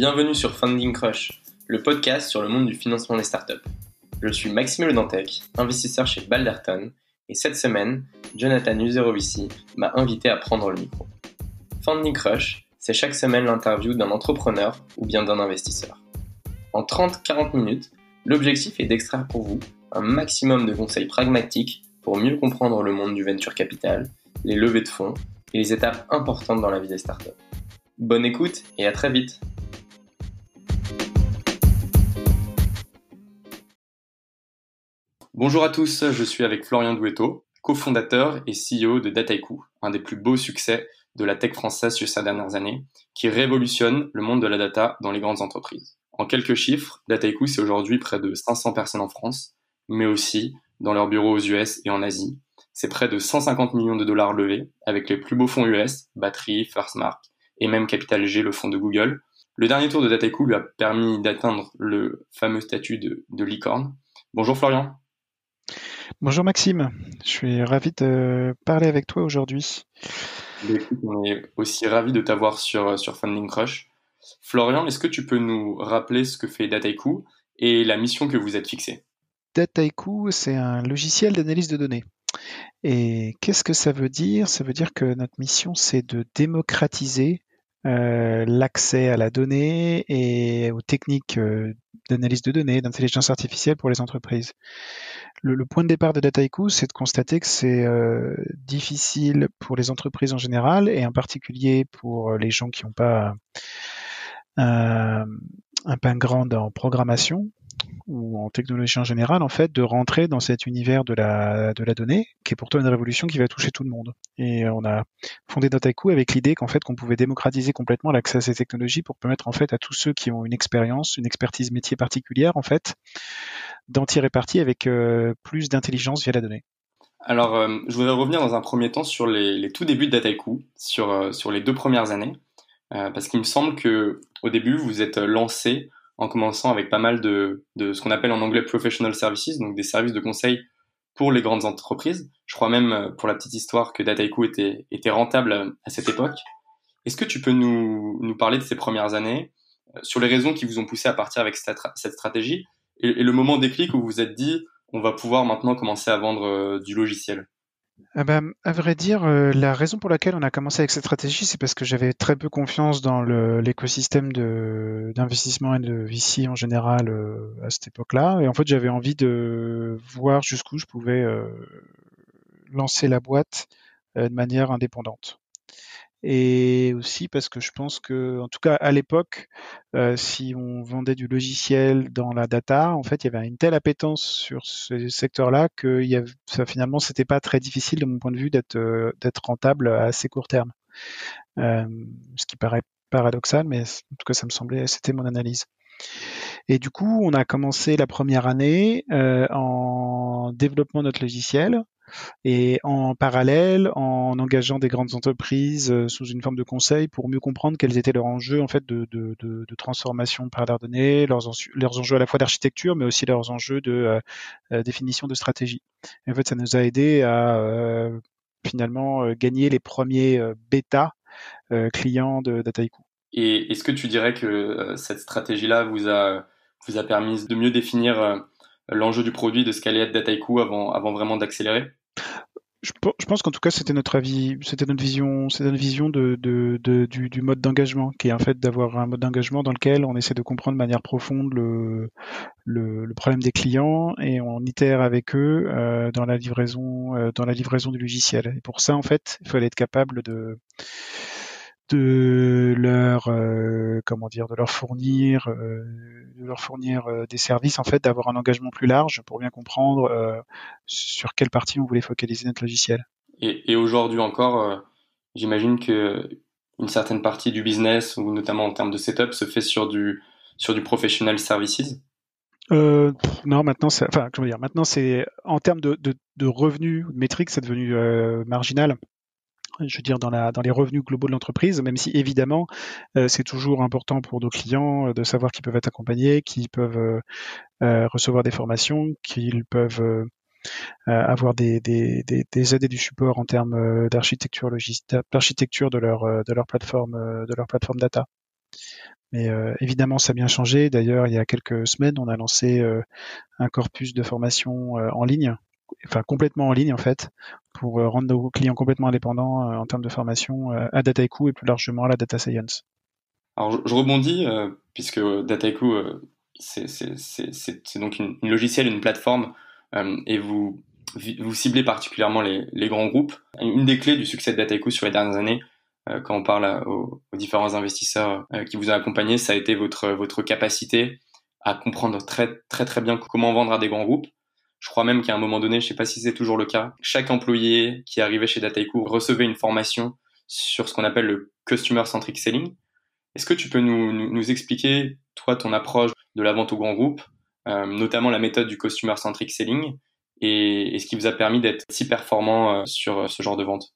Bienvenue sur Funding Crush, le podcast sur le monde du financement des startups. Je suis Maxime Le Dantec, investisseur chez Balderton, et cette semaine, Jonathan Uzerovici m'a invité à prendre le micro. Funding Crush, c'est chaque semaine l'interview d'un entrepreneur ou bien d'un investisseur. En 30-40 minutes, l'objectif est d'extraire pour vous un maximum de conseils pragmatiques pour mieux comprendre le monde du venture capital, les levées de fonds et les étapes importantes dans la vie des startups. Bonne écoute et à très vite Bonjour à tous, je suis avec Florian Douetto, cofondateur et CEO de Dataiku, un des plus beaux succès de la tech française sur ces dernières années, qui révolutionne le monde de la data dans les grandes entreprises. En quelques chiffres, Dataiku, c'est aujourd'hui près de 500 personnes en France, mais aussi dans leurs bureaux aux US et en Asie. C'est près de 150 millions de dollars levés, avec les plus beaux fonds US, Battery, Firstmark et même Capital G, le fonds de Google. Le dernier tour de Dataiku lui a permis d'atteindre le fameux statut de, de licorne. Bonjour Florian. Bonjour Maxime, je suis ravi de parler avec toi aujourd'hui. On est aussi ravi de t'avoir sur, sur Funding Crush. Florian, est-ce que tu peux nous rappeler ce que fait Dataiku et la mission que vous êtes fixée? Dataiku, c'est un logiciel d'analyse de données. Et qu'est-ce que ça veut dire? Ça veut dire que notre mission, c'est de démocratiser euh, l'accès à la donnée et aux techniques euh, d'analyse de données, d'intelligence artificielle pour les entreprises. Le, point de départ de Dataiku, c'est de constater que c'est euh, difficile pour les entreprises en général et en particulier pour les gens qui n'ont pas un, un background en programmation ou en technologie en général, en fait, de rentrer dans cet univers de la, de la donnée, qui est pourtant une révolution qui va toucher tout le monde. Et on a fondé Dataiku avec l'idée qu'en fait, qu'on pouvait démocratiser complètement l'accès à ces technologies pour permettre, en fait, à tous ceux qui ont une expérience, une expertise métier particulière, en fait, d'en tirer parti avec euh, plus d'intelligence via la donnée. Alors, euh, je voudrais revenir dans un premier temps sur les, tout débuts de Dataiku, sur, euh, sur les deux premières années, parce qu'il me semble que au début, vous êtes lancé en commençant avec pas mal de, de ce qu'on appelle en anglais professional services, donc des services de conseil pour les grandes entreprises. Je crois même, euh, pour la petite histoire, que Dataiku était, était rentable euh, à cette époque. Est-ce que tu peux nous, nous parler de ces premières années, euh, sur les raisons qui vous ont poussé à partir avec cette, cette stratégie, et, et, le moment déclic où vous vous êtes dit, on va pouvoir maintenant commencer à vendre du logiciel? Ah ben, à vrai dire, euh, la raison pour laquelle on a commencé avec cette stratégie, c'est parce que j'avais très peu confiance dans l'écosystème d'investissement et de VC en général euh, à cette époque-là. Et en fait, j'avais envie de voir jusqu'où je pouvais euh, lancer la boîte de manière indépendante et aussi parce que je pense que, en tout cas à l'époque, euh, si on vendait du logiciel dans la data, en fait, il y avait une telle appétence sur ce secteur-là que y avait, ça, finalement, c'était pas très difficile de mon point de vue d'être euh, d'être rentable à assez court terme. Euh, ce qui paraît paradoxal, mais en tout cas, ça me semblait, c'était mon analyse. Et du coup, on a commencé la première année euh, en développement de notre logiciel et en parallèle en engageant des grandes entreprises euh, sous une forme de conseil pour mieux comprendre quels étaient leurs enjeux en fait de, transformation par leurs données, leurs, enjeux à la fois d'architecture mais aussi leurs enjeux de euh, euh définition de stratégie. Et en fait, ça nous a aidé à finalement gagner les premiers bêta clients de Dataiku. Et est-ce que tu dirais que cette stratégie-là vous a, vous a permis de mieux définir l'enjeu du produit, de ce qu'allait être Dataiku avant, avant vraiment d'accélérer? Je, pense qu'en tout cas c'était notre avis, c'était notre vision, c'était notre vision de, de, de du, du, mode d'engagement, qui est en fait d'avoir un mode d'engagement dans lequel on essaie de comprendre de manière profonde le, le, le problème des clients et on itère avec eux euh, dans la livraison, euh, dans la livraison du logiciel. Et pour ça en fait, il fallait être capable de de leur euh, comment dire de leur fournir euh, de leur fournir euh, des services en fait d'avoir un engagement plus large pour bien comprendre sur quelle partie on voulait focaliser notre logiciel. Et, et aujourd'hui encore j'imagine que une certaine partie du business ou notamment en termes de setup se fait sur du sur du professional services? Euh, non, maintenant, enfin, comment dire, maintenant, c'est en termes de, de, de revenus, de métriques, c'est devenu euh, marginal je veux dire, dans, les revenus globaux de l'entreprise, même si évidemment, euh, c'est toujours important pour nos clients euh, de savoir qu'ils peuvent être accompagnés, qu'ils peuvent euh, recevoir des formations, qu'ils peuvent avoir des, des, des, des, aides et du support en termes d'architecture d'architecture de leur, plateforme, de leur plateforme data. Mais évidemment, ça a bien changé. D'ailleurs, il y a quelques semaines, on a lancé un corpus de formation en ligne, enfin complètement en ligne en fait, pour rendre nos clients complètement indépendants en termes de formation à Dataiku et plus largement à la data science. Alors, je rebondis, puisque Dataiku, c'est donc une, une logicielle, une plateforme, et vous vous ciblez particulièrement les, grands groupes. Une des clés du succès de Dataiku sur les dernières années, euh, quand on parle aux, différents investisseurs euh, qui vous ont accompagné, ça a été votre, votre capacité à comprendre très, très, très bien comment vendre à des grands groupes. Je crois même qu'à un moment donné, je ne sais pas si c'est toujours le cas, chaque employé qui arrivait chez Dataiku recevait une formation sur ce qu'on appelle le Customer Centric Selling. Est-ce que tu peux nous, expliquer, toi, ton approche de la vente aux grands groupes, euh, notamment la méthode du Customer Centric Selling, et, ce qui vous a permis d'être si performant euh, sur euh, ce genre de vente?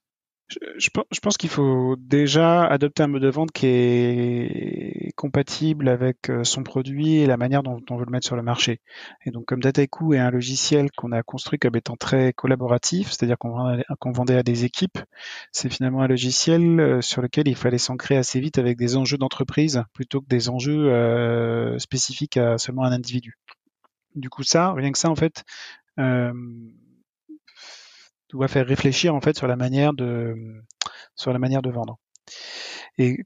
Je, pense qu'il faut déjà adopter un mode de vente qui est compatible avec euh, son produit et la manière dont on veut le mettre sur le marché. Et donc, comme Dataiku est un logiciel qu'on a construit comme étant très collaboratif, c'est-à-dire qu'on vendait à des équipes, c'est finalement un logiciel sur lequel il fallait s'ancrer assez vite avec des enjeux d'entreprise plutôt que des enjeux spécifiques à seulement un individu. Du coup, ça, rien que ça, en fait, euh, doit faire réfléchir en fait sur la manière de sur la manière de vendre. Et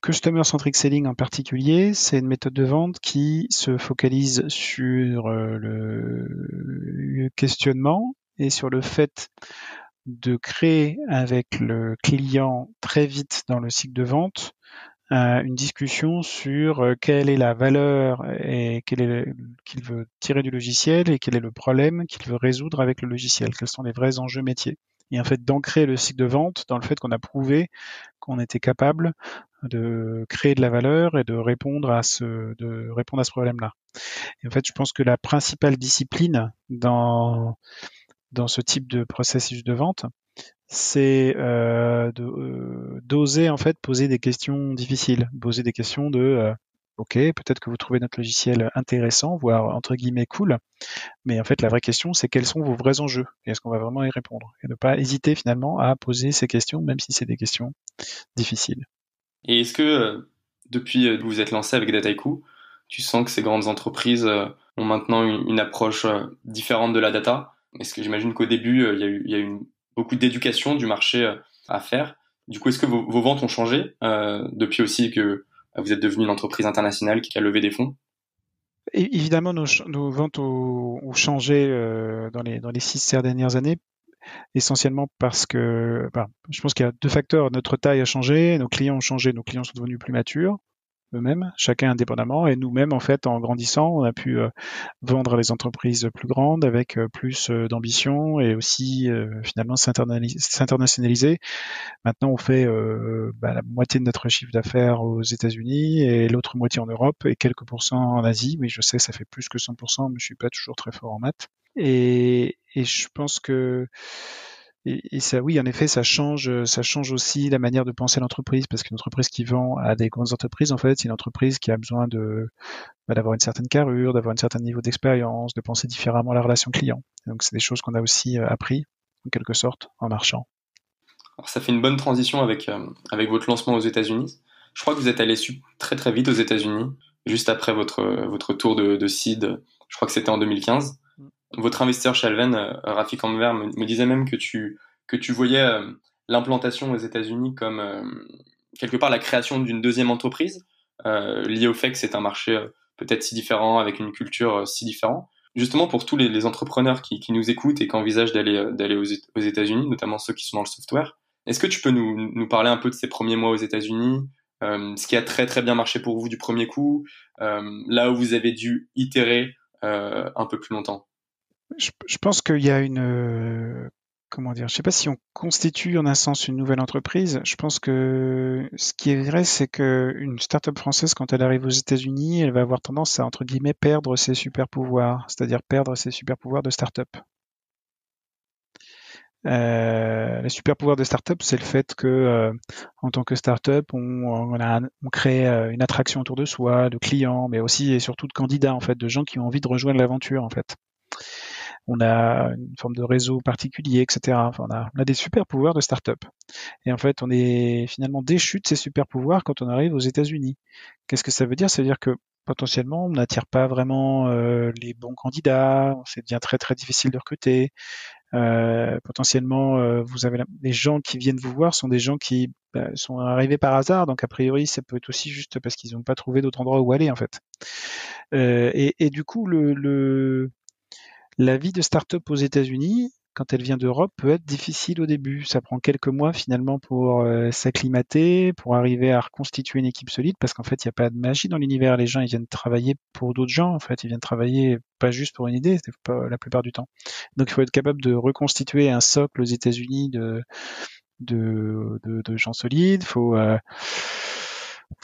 Customer Centric Selling en particulier, c'est une méthode de vente qui se focalise sur euh, le questionnement et sur le fait de créer avec le client très vite dans le cycle de vente une discussion sur euh, quelle est la valeur et qu'il veut tirer du logiciel et quel est le problème qu'il veut résoudre avec le logiciel, quels sont les vrais enjeux métiers. Et en fait, d'ancrer le cycle de vente dans le fait qu'on a prouvé qu'on était capable de créer de la valeur et de répondre à ce, de répondre à ce problème-là. Et en fait, je pense que la principale discipline dans, dans ce type de processus de vente, c'est euh, euh, d'oser en fait poser des questions difficiles, poser des questions de euh, ok, peut-être que vous trouvez notre logiciel intéressant, voire entre guillemets cool, mais en fait la vraie question c'est quels sont vos vrais enjeux? Et est-ce qu'on va vraiment y répondre? Et ne pas hésiter finalement à poser ces questions même si c'est des questions difficiles. Et est-ce que depuis que vous êtes lancé avec Dataiku, tu sens que ces grandes entreprises ont maintenant une, approche différente de la data? Est-ce que j'imagine qu'au début il y, a eu, il y a eu une beaucoup d'éducation du marché euh, à faire. Du coup, est-ce que vos, ventes ont changé euh, depuis aussi que euh, vous êtes devenu une entreprise internationale qui a levé des fonds? Évidemment, nos, ventes ont, changé dans, les, dans les six dernières années, essentiellement parce que bah, je pense qu'il y a deux facteurs. Notre taille a changé, nos clients ont changé, nos clients sont devenus plus matures eux-mêmes, chacun indépendamment. Et nous-mêmes, en fait, en grandissant, on a pu euh, vendre les entreprises plus grandes avec euh, plus euh, d'ambition et aussi finalement s'internationaliser. Maintenant, on fait bah, la moitié de notre chiffre d'affaires aux États-Unis et l'autre moitié en Europe et quelques pourcents en Asie. Oui, je sais, ça fait plus que 100%, mais je suis pas toujours très fort en maths. Et, et je pense que et, ça, oui, en effet, ça change, ça change aussi la manière de penser l'entreprise, parce qu'une entreprise qui vend à des grandes entreprises, en fait, c'est une entreprise qui a besoin bah, d'avoir une certaine carrure, d'avoir un certain niveau d'expérience, de penser différemment la relation client. donc, c'est des choses qu'on a aussi euh, appris, en quelque sorte, en marchant. Alors, ça fait une bonne transition avec euh, votre lancement aux États-Unis. Je crois que vous êtes allé très très vite aux États-Unis, juste après votre votre tour de, de seed. Je crois que c'était en 2015 votre investisseur Shalven, euh, Rafik Amver, me, disait même que tu, que tu voyais euh, l'implantation aux États-Unis comme euh, quelque part la création d'une deuxième entreprise, liée au fait que c'est un marché peut-être si différent, avec une culture si différente. Justement, pour tous les, entrepreneurs qui, qui, nous écoutent et qui envisagent d'aller d'aller aux, États-Unis, notamment ceux qui sont dans le software, est-ce que tu peux nous, nous parler un peu de ces premiers mois aux États-Unis, ce qui a très très bien marché pour vous du premier coup, là où vous avez dû itérer un peu plus longtemps? Je, pense qu'il y a une euh, comment dire, je sais pas si on constitue en un sens une nouvelle entreprise. Je pense que ce qui est vrai, c'est qu'une start-up française, quand elle arrive aux États-Unis, elle va avoir tendance à, entre guillemets, perdre ses super pouvoirs, c'est-à-dire perdre ses super pouvoirs de start-up. Euh, les super pouvoirs de start-up, c'est le fait que, euh, en tant que start-up, on, crée une attraction autour de soi, de clients, mais aussi et surtout de candidats, en fait, de gens qui ont envie de rejoindre l'aventure, en fait. On a une forme de réseau particulier, etc. On a, des super pouvoirs de start-up. Et en fait, on est finalement déchu de ces super pouvoirs quand on arrive aux États-Unis. Qu'est-ce que ça veut dire? Ça veut dire que potentiellement, on n'attire pas vraiment euh, les bons candidats, c'est devient très très difficile de recruter. Euh, potentiellement, euh, vous avez les gens qui viennent vous voir sont des gens qui bah, sont arrivés par hasard, donc a priori, ça peut être aussi juste parce qu'ils n'ont pas trouvé d'autre endroit où aller en fait. Et, du coup, le la vie de start-up aux États-Unis, quand elle vient d'Europe, peut être difficile au début. Ça prend quelques mois finalement pour euh, s'acclimater, pour arriver à reconstituer une équipe solide, parce qu'en fait, il n'y a pas de magie dans l'univers. Les gens, ils viennent travailler pour d'autres gens. En fait, ils viennent travailler pas juste pour une idée, pas la plupart du temps. Donc, il faut être capable de reconstituer un socle aux États-Unis de, de, de, de, gens solides. Faut euh,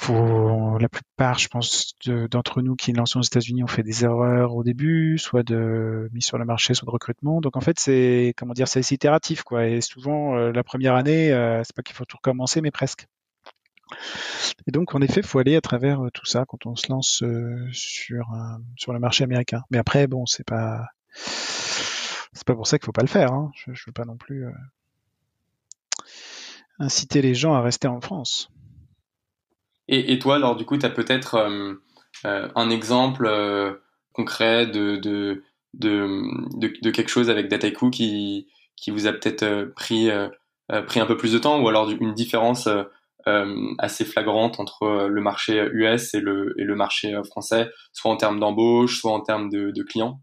la plupart, je pense, d'entre nous qui lancent aux États-Unis ont fait des erreurs au début, soit de mise sur le marché, soit de recrutement. Donc en fait, c'est comment dire, c'est itératif, quoi. Et souvent, euh, la première année, euh, c'est pas qu'il faut tout recommencer, mais presque. Et donc, en effet, faut aller à travers euh, tout ça quand on se lance sur sur le marché américain. Mais après, bon, c'est pas c'est pas pour ça qu'il faut pas le faire. Hein. Je, je veux pas non plus inciter les gens à rester en France. Et, toi, alors du coup, tu as peut-être euh, euh, un exemple euh, concret de, de, de, quelque chose avec Dataiku qui, qui vous a peut-être pris, pris un peu plus de temps ou alors une différence assez flagrante entre le marché US et le, et le marché français, soit en termes d'embauche, soit en termes de clients?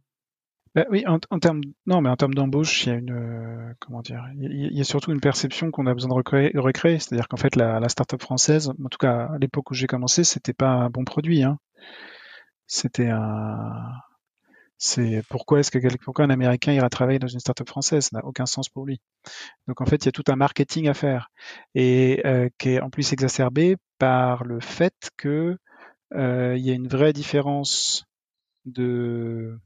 Bah oui, en, en, termes non, mais en termes d'embauche, il y a une euh, comment dire, il y, a surtout une perception qu'on a besoin de recréer. recréer. C'est-à-dire qu'en fait, la, la start-up française, en tout cas à l'époque où j'ai commencé, c'était pas un bon produit. Hein. C'était un, c'est pourquoi est-ce que pourquoi un Américain ira travailler dans une start-up française? Ça n'a aucun sens pour lui. Donc en fait, il y a tout un marketing à faire et euh, qui est en plus exacerbé par le fait que euh, il y a une vraie différence de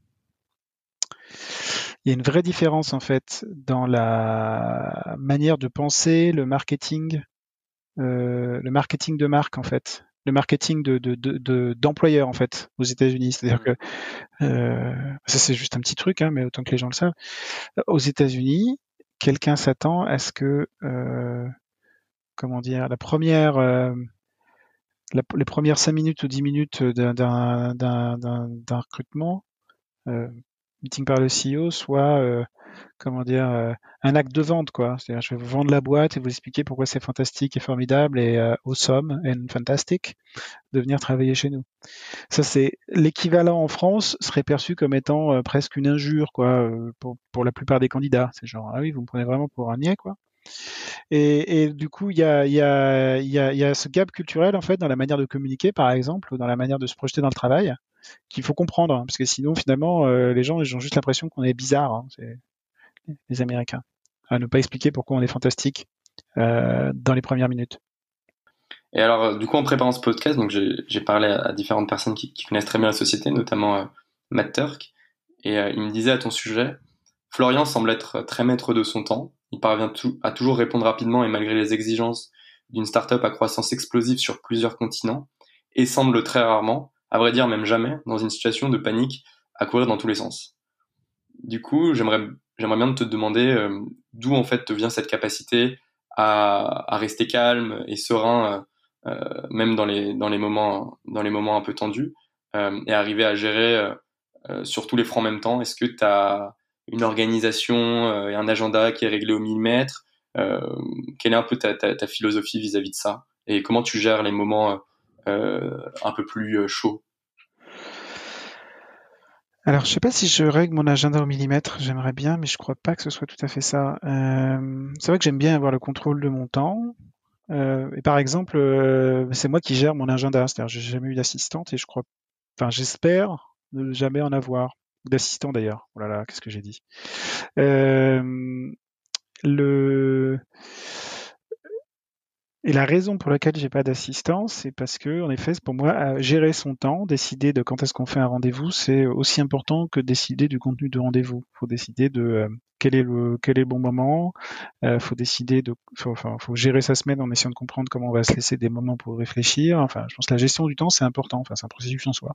il y a une vraie différence en fait dans la manière de penser le marketing, euh, le marketing de marque en fait, le marketing de d'employeur de, de, en fait aux États-Unis. C'est-à-dire que euh, ça c'est juste un petit truc, hein, mais autant que les gens le savent. Aux États-Unis, quelqu'un s'attend à ce que euh, comment dire la première la, les premières 5 minutes ou 10 minutes d'un recrutement, euh, meeting par le CEO soit euh, comment dire euh, un acte de vente quoi. C'est-à-dire je vais vous vendre la boîte et vous expliquer pourquoi c'est fantastique et formidable et euh, awesome et fantastique de venir travailler chez nous. Ça c'est l'équivalent en France serait perçu comme étant presque une injure quoi pour, pour la plupart des candidats. C'est genre ah oui vous me prenez vraiment pour un niais quoi. Et, et, du coup, il y a, y, a, y, y a, ce gap culturel en fait dans la manière de communiquer, par exemple, ou dans la manière de se projeter dans le travail, qu'il faut comprendre, hein, parce que sinon, finalement, euh, les gens ont juste l'impression qu'on est bizarre, hein, les Américains, à ne pas expliquer pourquoi on est fantastique euh, dans les premières minutes. Et alors, euh, du coup, en préparant ce podcast, j'ai parlé à, différentes personnes qui, connaissent très bien la société, notamment Matt Turk, et il me disait à ton sujet, Florian semble être très maître de son temps. Il parvient à toujours répondre rapidement et malgré les exigences d'une startup à croissance explosive sur plusieurs continents, et semble très rarement, à vrai dire même jamais, dans une situation de panique à courir dans tous les sens. Du coup, j'aimerais bien te demander euh, d'où en fait te vient cette capacité à, rester calme et serein, euh, euh même dans les dans les moments dans les moments un peu tendus, et arriver à gérer sur tous les fronts en même temps. Est-ce que tu as une organisation et un agenda qui est réglé au millimètre Quelle est un peu ta, ta, philosophie vis-à-vis -vis de ça? Et comment tu gères les moments un peu plus euh, chaud alors, je sais pas si je règle mon agenda au millimètre, j'aimerais bien, mais je crois pas que ce soit tout à fait ça. Euh, c'est vrai que j'aime bien avoir le contrôle de mon temps. Euh, et par exemple, euh, c'est moi qui gère mon agenda, c'est-à-dire j'ai jamais eu d'assistante et je crois, enfin j'espère ne jamais en avoir d'assistant d'ailleurs. Oh là là, qu'est-ce que j'ai dit euh, Le et la raison pour laquelle j'ai pas d'assistance, c'est parce que, en effet, pour moi, gérer son temps, décider de quand est-ce qu'on fait un rendez-vous, c'est aussi important que décider du contenu de rendez-vous. Faut décider de euh, quel est le quel est le bon moment. Euh, faut décider de, enfin, faut gérer sa semaine en essayant de comprendre comment on va se laisser des moments pour réfléchir. Enfin, je pense que la gestion du temps, c'est important. Enfin, c'est un processus en soi.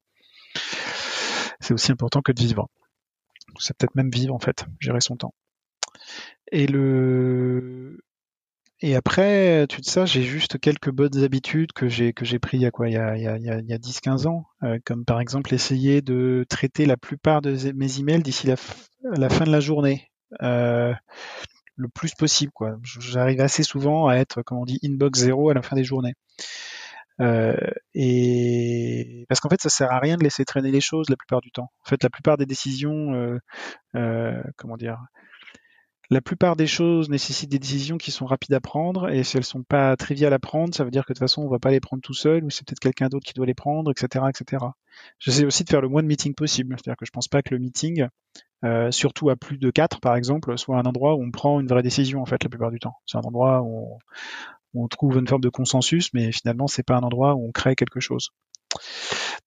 C'est aussi important que de vivre. c'est peut-être même vivre en fait, gérer son temps. Et le et après, tu sais j'ai juste quelques bonnes habitudes que j'ai que j'ai pris il y a quoi, il y a, il y a, il y a 10-15 ans, euh, comme par exemple essayer de traiter la plupart de mes emails d'ici la, la, fin de la journée, euh, le plus possible quoi. J'arrive assez souvent à être, comme on dit, inbox zéro à la fin des journées. Euh, et parce qu'en fait, ça sert à rien de laisser traîner les choses la plupart du temps. En fait, la plupart des décisions, euh, euh, comment dire, la plupart des choses nécessitent des décisions qui sont rapides à prendre, et si elles sont pas triviales à prendre, ça veut dire que de toute façon, on va pas les prendre tout seul, ou c'est peut-être quelqu'un d'autre qui doit les prendre, etc., etc. J'essaie aussi de faire le moins de meetings possible, c'est-à-dire que je pense pas que le meeting, euh, surtout à plus de 4 par exemple, soit un endroit où on prend une vraie décision en fait la plupart du temps. C'est un endroit où on, trouve une forme de consensus, mais finalement c'est pas un endroit où on crée quelque chose.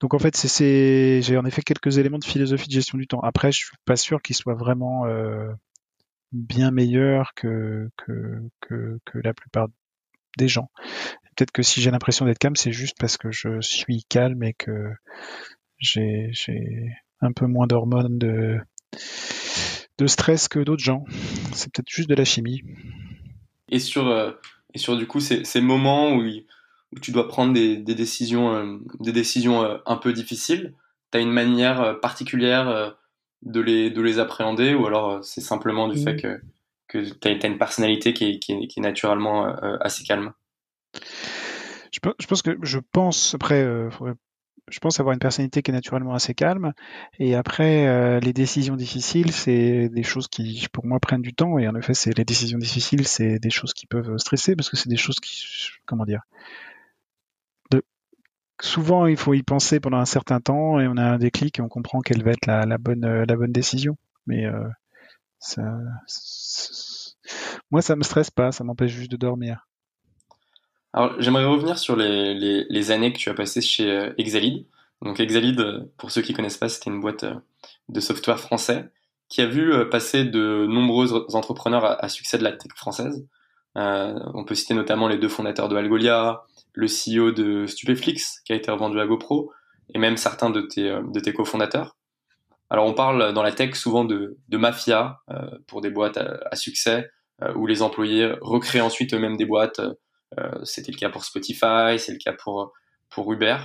Donc en fait, c'est, j'ai en effet quelques éléments de philosophie de gestion du temps. Après, je suis pas sûr qu'ils soient vraiment euh, bien meilleur que, que, que, la plupart des gens. Peut-être que si j'ai l'impression d'être calme, c'est juste parce que je suis calme et que j'ai un peu moins d'hormones de, de stress que d'autres gens. C'est peut-être juste de la chimie. Et sur, euh, et sur du coup ces, moments où, où, tu dois prendre des, des décisions, euh, des décisions euh, un peu difficiles, tu as une manière particulière de les, de les appréhender ou alors euh, c'est simplement du fait mm. que, que tu as, une personnalité qui est, qui est, qui est naturellement euh, assez calme? Je, je, pense que je pense après euh, je pense avoir une personnalité qui est naturellement assez calme et après les décisions difficiles c'est des choses qui pour moi prennent du temps et en effet c'est les décisions difficiles c'est des choses qui peuvent stresser parce que c'est des choses qui comment dire souvent il faut y penser pendant un certain temps et on a un déclic et on comprend quelle va être la, bonne euh, bonne décision. Mais euh, ça, moi ça me stresse pas, ça m'empêche juste de dormir. Alors j'aimerais revenir sur les, années que tu as passées chez euh, Exalid. Donc Exalid, pour ceux qui connaissent pas, c'était une boîte de software français qui a vu passer de nombreux entrepreneurs à, succès de la tech française. On peut citer notamment les deux fondateurs de Algolia, le CEO de Stupeflix, qui a été revendu à GoPro, et même certains de tes, euh, de tes cofondateurs. Alors on parle dans la tech souvent de, de mafia euh, pour des boîtes à, succès, euh, où les employés recréent ensuite eux-mêmes des boîtes. C'était le cas pour Spotify, c'est le cas pour, pour Uber.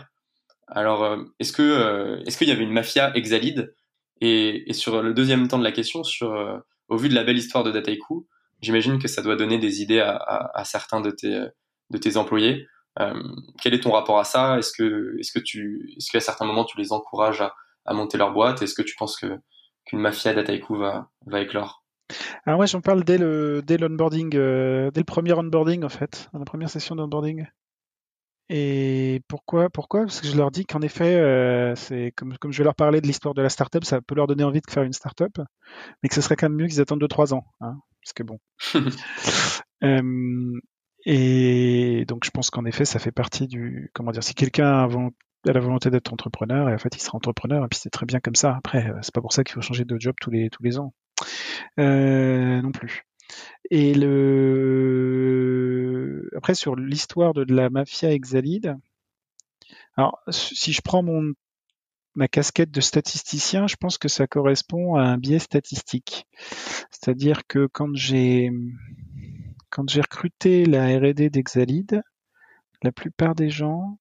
Alors est-ce que est-ce qu'il y avait une mafia exalide? Et, et, sur le deuxième temps de la question, sur au vu de la belle histoire de Dataiku, j'imagine que ça doit donner des idées à, à, à certains de tes, de tes employés. Euh, quel est ton rapport à ça? Est-ce que, est-ce que tu, est-ce qu'à certains moments tu les encourages à, à monter leur boîte? Est-ce que tu penses que qu'une mafia d'Ataiku va, va éclore? Alors ouais, j'en parle dès le dès l'onboarding, euh, dès le premier onboarding en fait, la première session d'onboarding. Et pourquoi Pourquoi? Parce que je leur dis qu'en effet, euh, c'est comme, comme je vais leur parler de l'histoire de la startup, ça peut leur donner envie de faire une startup, mais que ce serait quand même mieux qu'ils attendent 2-3 ans. Hein, parce que bon. euh, et donc je pense qu'en effet, ça fait partie du comment dire. Si quelqu'un a la volonté d'être entrepreneur, et en fait, il sera entrepreneur, et puis c'est très bien comme ça. Après, euh, c'est pas pour ça qu'il faut changer de job tous les tous les ans, euh, non plus. Et le après sur l'histoire de, la mafia Exalide. Alors, si je prends mon ma casquette de statisticien, je pense que ça correspond à un biais statistique. C'est-à-dire que quand j'ai quand j'ai recruté la R&D d'Exalid, la plupart des gens,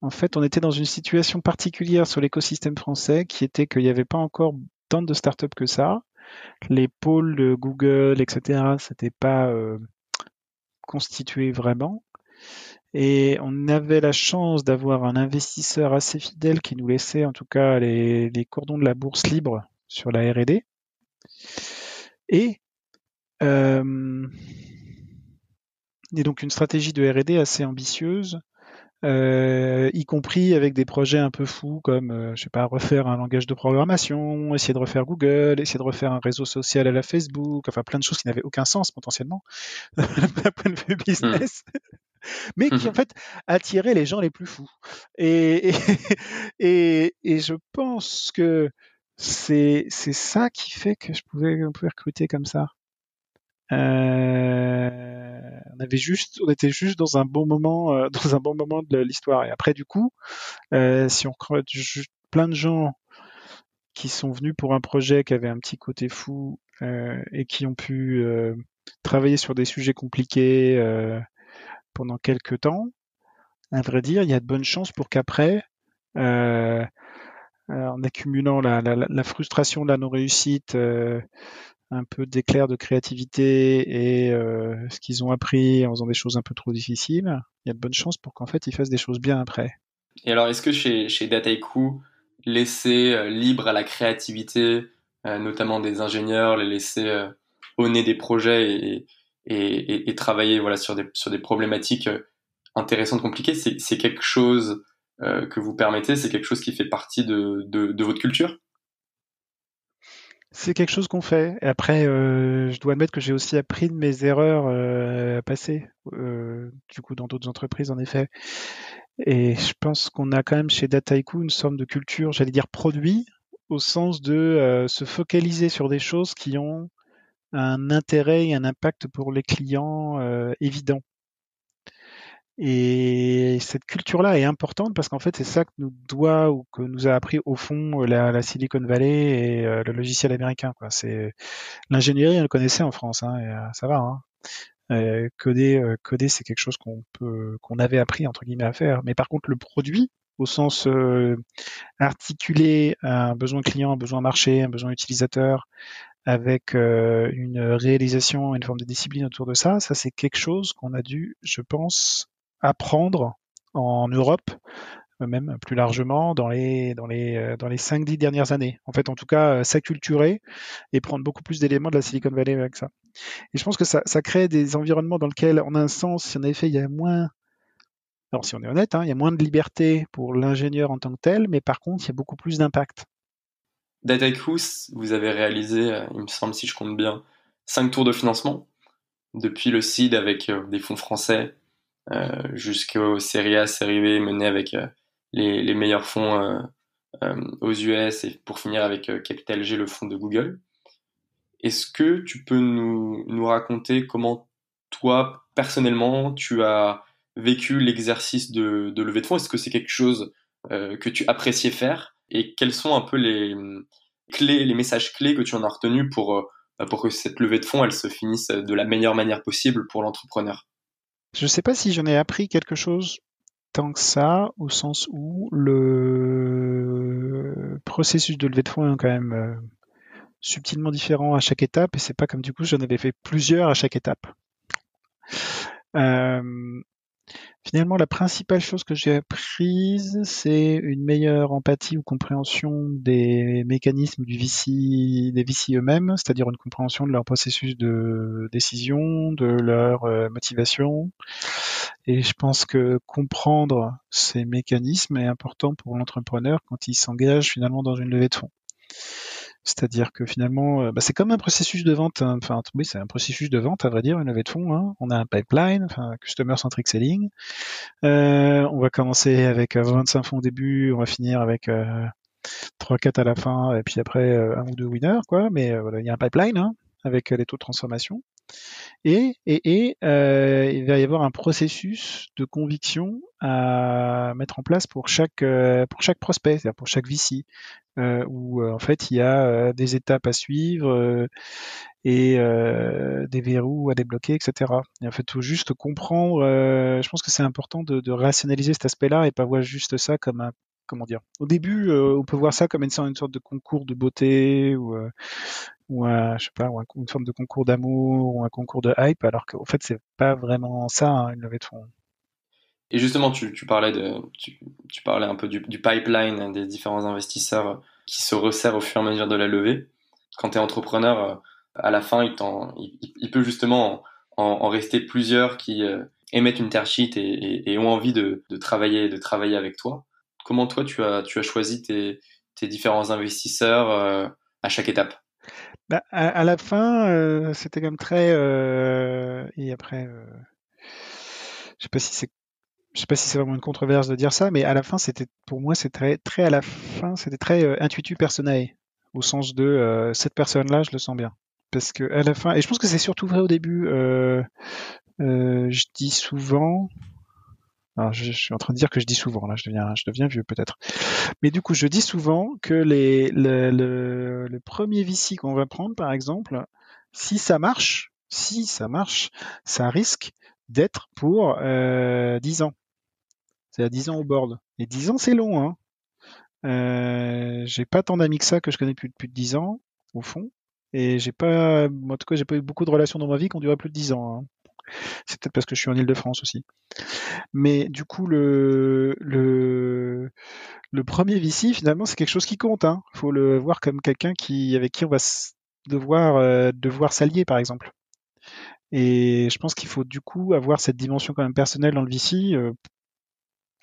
en fait, on était dans une situation particulière sur l'écosystème français qui était qu'il n'y avait pas encore tant de startups que ça. Les pôles de Google, etc., c'était pas euh, constitué vraiment. Et on avait la chance d'avoir un investisseur assez fidèle qui nous laissait en tout cas les, cordons de la bourse libre sur la R&D. Et euh, et donc une stratégie de R&D assez ambitieuse, euh, y compris avec des projets un peu fous comme, euh, je sais pas, refaire un langage de programmation, essayer de refaire Google, essayer de refaire un réseau social à la Facebook, enfin plein de choses qui n'avaient aucun sens potentiellement d'un point de vue business. mais qui en fait attiraient les gens les plus fous. Et, et, et, je pense que c'est ça qui fait que je pouvais, on pouvait recruter comme ça. Euh, on avait juste, on était juste dans un bon moment, euh, dans un bon moment de l'histoire. Et après, du coup, euh, si on croit plein de gens qui sont venus pour un projet qui avait un petit côté fou et qui ont pu travailler sur des sujets compliqués pendant quelques temps, à vrai dire, il y a de bonnes chances pour qu'après, euh, en accumulant la, frustration de la non-réussite, euh, un peu d'éclair de créativité et euh, ce qu'ils ont appris en faisant des choses un peu trop difficiles, il y a de bonnes chances pour qu'en fait ils fassent des choses bien après. Et alors, est-ce que chez, chez Dataiku, laisser libre à la créativité, notamment des ingénieurs, les laisser honner des projets et, et, et, travailler voilà, sur, des, sur des problématiques intéressantes, compliquées, c'est quelque chose euh, que vous permettez, c'est quelque chose qui fait partie de, votre culture? C'est quelque chose qu'on fait. Après, euh, je dois admettre que j'ai aussi appris de mes erreurs euh, passées, du coup, dans d'autres entreprises, en effet. Et je pense qu'on a quand même chez Dataiku une sorte de culture, j'allais dire produit, au sens de se focaliser sur des choses qui ont un intérêt et un impact pour les clients évident. Et cette culture-là est importante parce qu'en fait, c'est ça que nous doit ou que nous a appris au fond la, la Silicon Valley et euh, le logiciel américain. C'est l'ingénierie, on le connaissait en France, hein, euh, ça va. Hein. Euh, coder, euh, coder, c'est quelque chose qu'on peut, qu'on avait appris entre guillemets à faire. Mais par contre, le produit, au sens articulé un besoin client, un besoin marché, un besoin utilisateur, avec une réalisation, une forme de discipline autour de ça, ça c'est quelque chose qu'on a dû, je pense, apprendre en Europe, même plus largement dans les dans les euh, dans les cinq dix dernières années. En fait, en tout cas, euh, s'acculturer et prendre beaucoup plus d'éléments de la Silicon Valley avec ça. Et je pense que ça, ça crée des environnements dans lesquels, en un sens, en effet, il y a moins alors, si on est honnête, hein, il y a moins de liberté pour l'ingénieur en tant que tel, mais par contre, il y a beaucoup plus d'impact. Dataiku, vous avez réalisé, euh, il me semble, si je compte bien, cinq tours de financement depuis le CID avec des fonds français, jusqu'aux séries A, série B menées avec euh, les, les, meilleurs fonds euh, aux US et pour finir avec Capital G, le fonds de Google. Est-ce que tu peux nous, nous raconter comment toi, personnellement, tu as vécu l'exercice de, de levée de fonds? Est-ce que c'est quelque chose euh, que tu appréciais faire? Et quels sont un peu les clés, les messages clés que tu en as retenus pour, pour que cette levée de fonds, elle se finisse de la meilleure manière possible pour l'entrepreneur? Je ne sais pas si j'en ai appris quelque chose tant que ça, au sens où le processus de levée de fonds est quand même euh, subtilement différent à chaque étape, et c'est pas comme du coup j'en avais fait plusieurs à chaque étape. Euh, Finalement, la principale chose que j'ai apprise, c'est une meilleure empathie ou compréhension des mécanismes du VC, des VC eux-mêmes, c'est-à-dire une compréhension de leur processus de décision, de leur euh, motivation. Et je pense que comprendre ces mécanismes est important pour l'entrepreneur quand il s'engage finalement dans une levée de fonds. C'est-à-dire que finalement, euh, bah, c'est comme un processus de vente. Hein. Enfin, oui, c'est un processus de vente, à vrai dire, une levée de fonds. Hein. On a un pipeline, enfin, customer centric selling. Euh, on va commencer avec 25 euh, fonds au début, on va finir avec euh, 3-4 à la fin, et puis après un ou deux winners, quoi. Mais voilà, il y a un pipeline hein, avec les taux de transformation. Et, euh, il va y avoir un processus de conviction à mettre en place pour chaque euh, pour chaque prospect, c'est-à-dire pour chaque VC, euh, où en fait il y a des étapes à suivre et des verrous à débloquer, etc. Et en fait, il faut juste comprendre. je pense que c'est important de, de rationaliser cet aspect-là et pas voir juste ça comme un comment dire. Au début, on peut voir ça comme une, une sorte de concours de beauté ou ou je sais pas, ou une forme de concours d'amour ou un concours de hype, alors qu'en fait c'est pas vraiment ça hein, une levée de fonds. Et justement, tu, tu parlais de, tu, tu, parlais un peu du, pipeline des différents investisseurs qui se resserrent au fur et à mesure de la levée. Quand tu es entrepreneur, à la fin, il, il, il peut justement en, rester plusieurs qui euh, émettent une terre sheet et, et, et, ont envie de, de, travailler, de travailler avec toi. Comment toi, tu as, tu as choisi tes, tes différents investisseurs euh, à chaque étape? Bah, à, la fin, euh, c'était quand même très. Euh, et après, euh, je sais pas si c'est, sais pas si c'est vraiment une controverse de dire ça, mais à la fin, c'était pour moi, c'était très, à la fin, c'était très intuitu personnel, au sens de cette personne-là, je le sens bien, parce que à la fin, et je pense que c'est surtout vrai au début. je dis souvent, je, suis en train de dire que je dis souvent, là, je deviens, je deviens vieux peut-être. Mais du coup, je dis souvent que les, le, le, premier VC qu'on va prendre, par exemple, si ça marche, si ça marche, ça risque d'être pour euh, 10 ans. C'est à 10 ans au board. Et 10 ans, c'est long. Hein. Euh, j'ai pas tant d'amis que ça que je connais plus depuis 10 ans, au fond. Et j'ai pas, en tout cas, j'ai pas eu beaucoup de relations dans ma vie qui ont duré plus de 10 ans. Hein. C'est peut-être parce que je suis en Ile-de-France aussi. Mais du coup, le, premier VC, finalement, c'est quelque chose qui compte. Il hein. faut le voir comme quelqu'un avec qui on va devoir, euh, devoir s'allier, par exemple. Et je pense qu'il faut du coup avoir cette dimension quand même personnelle dans le VC, euh,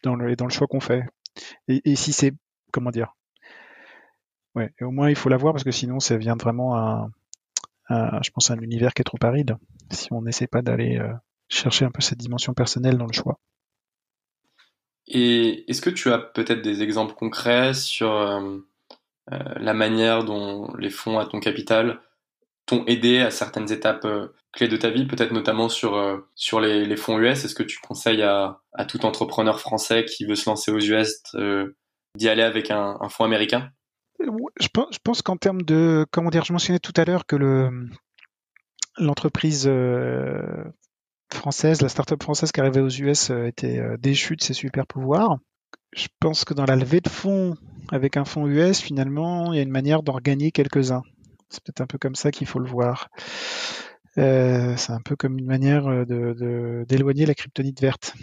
dans, le, dans le choix qu'on fait. Et, et si c'est, comment dire? Ouais, et au moins il faut l'avoir parce que sinon ça vient vraiment à, je pense, à un univers qui est trop aride si on n'essaie pas d'aller euh, chercher un peu cette dimension personnelle dans le choix. Et est-ce que tu as peut-être des exemples concrets sur euh, euh, la manière dont les fonds à ton capital t'ont aidé à certaines étapes clés de ta vie, peut-être notamment sur, sur les, fonds US Est-ce que tu conseilles à, tout entrepreneur français qui veut se lancer aux US d'y aller avec un, un fonds américain? Je pense, qu'en termes de, comment dire, je mentionnais tout à l'heure que le, l'entreprise euh, française, la start-up française qui arrivait aux US euh, était euh, déchue de ses super pouvoirs. Je pense que dans la levée de fonds avec un fonds US, finalement, il y a une manière d'en gagner quelques-uns. C'est peut-être un peu comme ça qu'il faut le voir. c'est un peu comme une manière d'éloigner la kryptonite verte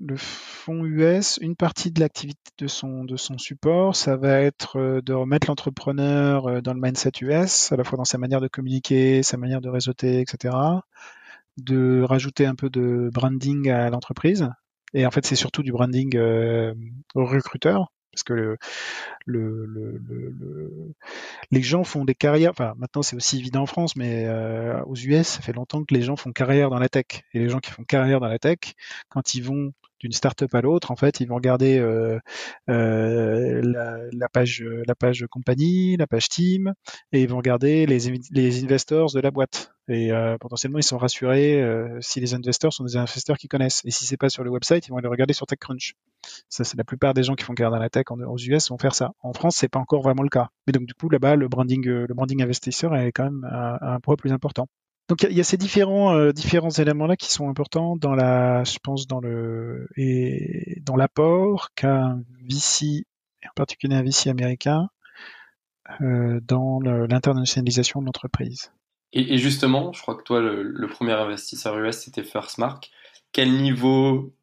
le fonds US, une partie de l'activité de son, de son support, ça va être euh, de remettre l'entrepreneur euh, dans le mindset US, à la fois dans sa manière de communiquer, sa manière de réseauter, etc. De rajouter un peu de branding à l'entreprise. Et en fait, c'est surtout du branding euh, recruteur, parce que le, le, le, les gens font des carrières. Enfin, maintenant c'est aussi évident en France, mais aux US, ça fait longtemps que les gens font carrière dans la tech. Et les gens qui font carrière dans la tech, quand ils vont d'une startup à l'autre, en fait, ils vont regarder euh, euh, la, page la page compagnie, la page team, et ils vont regarder les, les investors de la boîte. Et euh, potentiellement, ils sont rassurés si les investors sont des investisseurs qu'ils connaissent. Et si c'est pas sur le website, ils vont aller regarder sur TechCrunch. Ça, c'est la plupart des gens qui font carrière dans la tech en, aux US vont faire ça. En France, c'est pas encore vraiment le cas. Mais donc, du coup, là-bas, le branding, le branding investisseur est quand même un, un poids plus important. Donc il y, a ces différents euh, différents éléments là qui sont importants dans la, je pense dans le et dans l'apport qu'un VC, en particulier un VC américain, euh, dans l'internationalisation de l'entreprise. Et, justement, je crois que toi, le, premier investisseur US, c'était First Mark. Quel niveau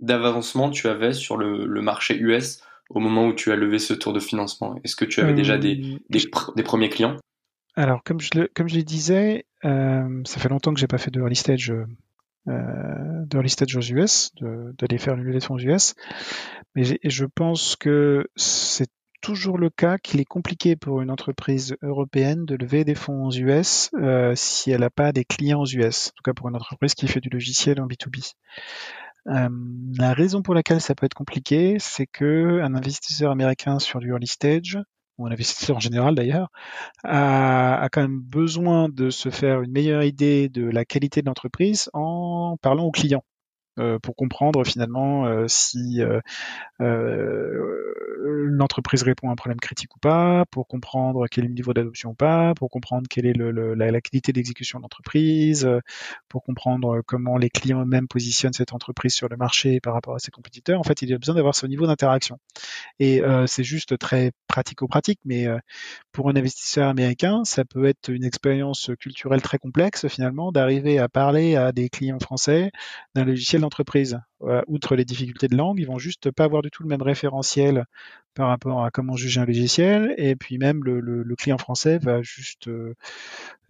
d'avancement tu avais sur le, marché US au moment où tu as levé ce tour de financement? Est-ce que tu avais déjà des, des, des premiers clients? Alors, comme je le, disais, euh, ça fait longtemps que j'ai pas fait de early stage, euh, de early stage aux US, d'aller faire une levée de fonds aux US, mais je pense que c'est toujours le cas qu'il est compliqué pour une entreprise européenne de lever des fonds aux US euh, si elle n'a pas des clients aux US, en tout cas pour une entreprise qui fait du logiciel en B2B. Euh, la raison pour laquelle ça peut être compliqué, c'est que un investisseur américain sur du early stage ou un investisseur en général d'ailleurs, a, a, quand même besoin de se faire une meilleure idée de la qualité de l'entreprise en parlant aux clients. Euh, pour comprendre finalement euh, si euh, l'entreprise répond à un problème critique ou pas, pour comprendre quel est le niveau d'adoption ou pas, pour comprendre quelle est le, la, la, qualité d'exécution de l'entreprise, pour comprendre comment les clients eux-mêmes positionnent cette entreprise sur le marché par rapport à ses compétiteurs. En fait, il y a besoin d'avoir ce niveau d'interaction. Et c'est juste très pratico-pratique, mais pour un investisseur américain, ça peut être une expérience culturelle très complexe finalement d'arriver à parler à des clients français d'un logiciel d'entreprise. Euh, outre les difficultés de langue, ils vont juste pas avoir du tout le même référentiel par rapport à comment juger un logiciel, et puis même le, client français va juste euh,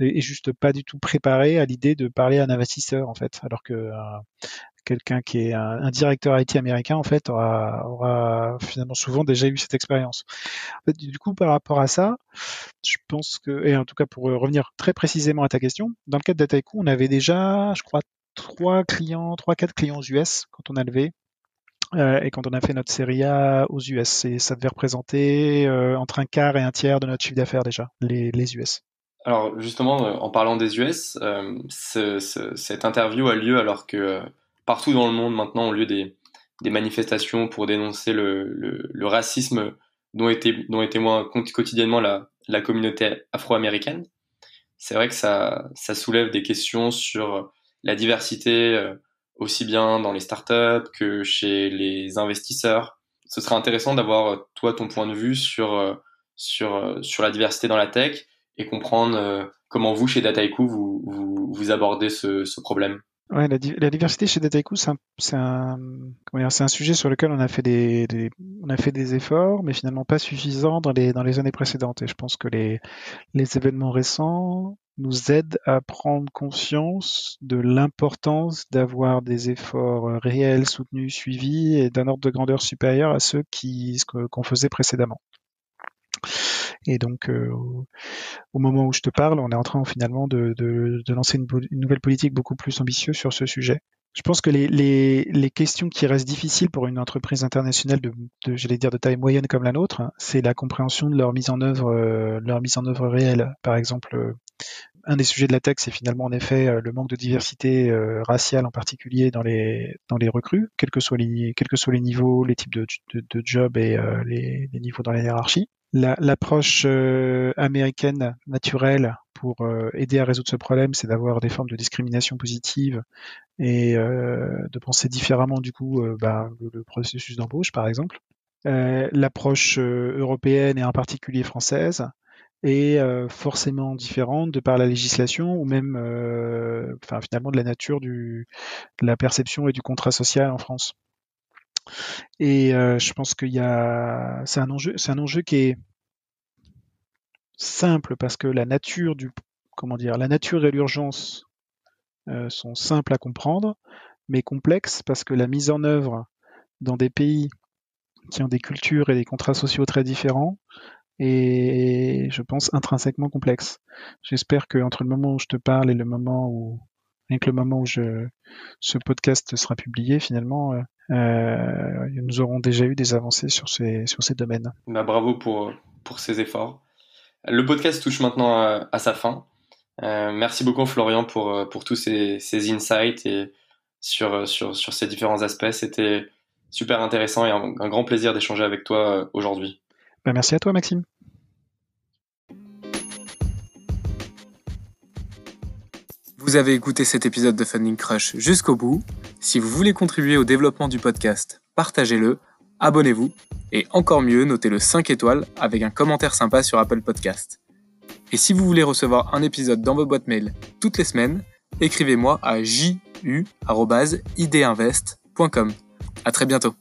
est juste pas du tout préparé à l'idée de parler à un investisseur en fait, alors que euh, quelqu'un qui est un, directeur IT américain en fait aura, finalement souvent déjà eu cette expérience. du coup, par rapport à ça, je pense que, et en tout cas pour revenir très précisément à ta question, dans le cas de Dataiku, on avait déjà, je crois, trois clients, trois, quatre clients aux US quand on a levé. Euh, et quand on a fait notre série A aux US, et ça devait représenter euh, entre un quart et un tiers de notre chiffre d'affaires déjà, les, les, US. Alors justement, euh, en parlant des US, cette interview a lieu alors que partout dans le monde maintenant au lieu des, des manifestations pour dénoncer le, le, le racisme dont est, dont est témoin quotidiennement la, la communauté afro-américaine. C'est vrai que ça, ça soulève des questions sur la diversité euh, aussi bien dans les startups que chez les investisseurs. Ce serait intéressant d'avoir toi ton point de vue sur euh, sur euh, sur la diversité dans la tech et comprendre comment vous chez Dataiku vous, vous, vous abordez ce, ce problème. Ouais, la, la, diversité chez Dataiku, c'est un, sujet sur lequel on a fait des, on a fait des efforts, mais finalement pas suffisants dans les, années précédentes. Et je pense que les, les événements récents nous aident à prendre conscience de l'importance d'avoir des efforts réels, soutenus, suivis et d'un ordre de grandeur supérieur à ceux qu'on faisait précédemment. Et donc, euh, au moment où je te parle, on est en train finalement de, de, de lancer une, une, nouvelle politique beaucoup plus ambitieuse sur ce sujet. Je pense que les, les, les, questions qui restent difficiles pour une entreprise internationale de, de j'allais dire de taille moyenne comme la nôtre, hein, c'est la compréhension de leur mise en œuvre, euh, leur mise en œuvre réelle. Par exemple, euh, un des sujets de la tech, c'est finalement en effet euh, le manque de diversité euh, raciale en particulier dans les dans les recrues, quels que soient les quels que soient les niveaux, les types de, de, de jobs et euh, les, les, niveaux dans la hiérarchie l'approche euh, américaine naturelle pour euh, aider à résoudre ce problème, c'est d'avoir des formes de discrimination positive et euh, de penser différemment du coup bah, le, processus d'embauche par exemple. L'approche européenne et en particulier française est forcément différente de par la législation ou même enfin, finalement de la nature du, de la perception et du contrat social en France. Et euh, je pense qu'il y a, c'est un enjeu, c'est un enjeu qui est simple parce que la nature du, comment dire, la nature et l'urgence euh, sont simples à comprendre, mais complexes parce que la mise en œuvre dans des pays qui ont des cultures et des contrats sociaux très différents est, je pense, intrinsèquement complexe. J'espère que entre le moment où je te parle et le moment où Rien que le moment où je, ce podcast sera publié, finalement, euh, euh, nous aurons déjà eu des avancées sur ces, sur ces domaines. Bah, bravo pour, pour ces efforts. Le podcast touche maintenant à, sa fin. Euh, merci beaucoup Florian pour, pour tous ces, ces insights et sur, sur, sur ces différents aspects. C'était super intéressant et un, un grand plaisir d'échanger avec toi aujourd'hui. Bah, merci à toi Maxime. Vous avez écouté cet épisode de Funding Crush jusqu'au bout. Si vous voulez contribuer au développement du podcast, partagez-le, abonnez-vous et encore mieux, notez-le 5 étoiles avec un commentaire sympa sur Apple Podcast. Et si vous voulez recevoir un épisode dans vos boîtes mail toutes les semaines, écrivez-moi à ju@idinvest.com. À très bientôt.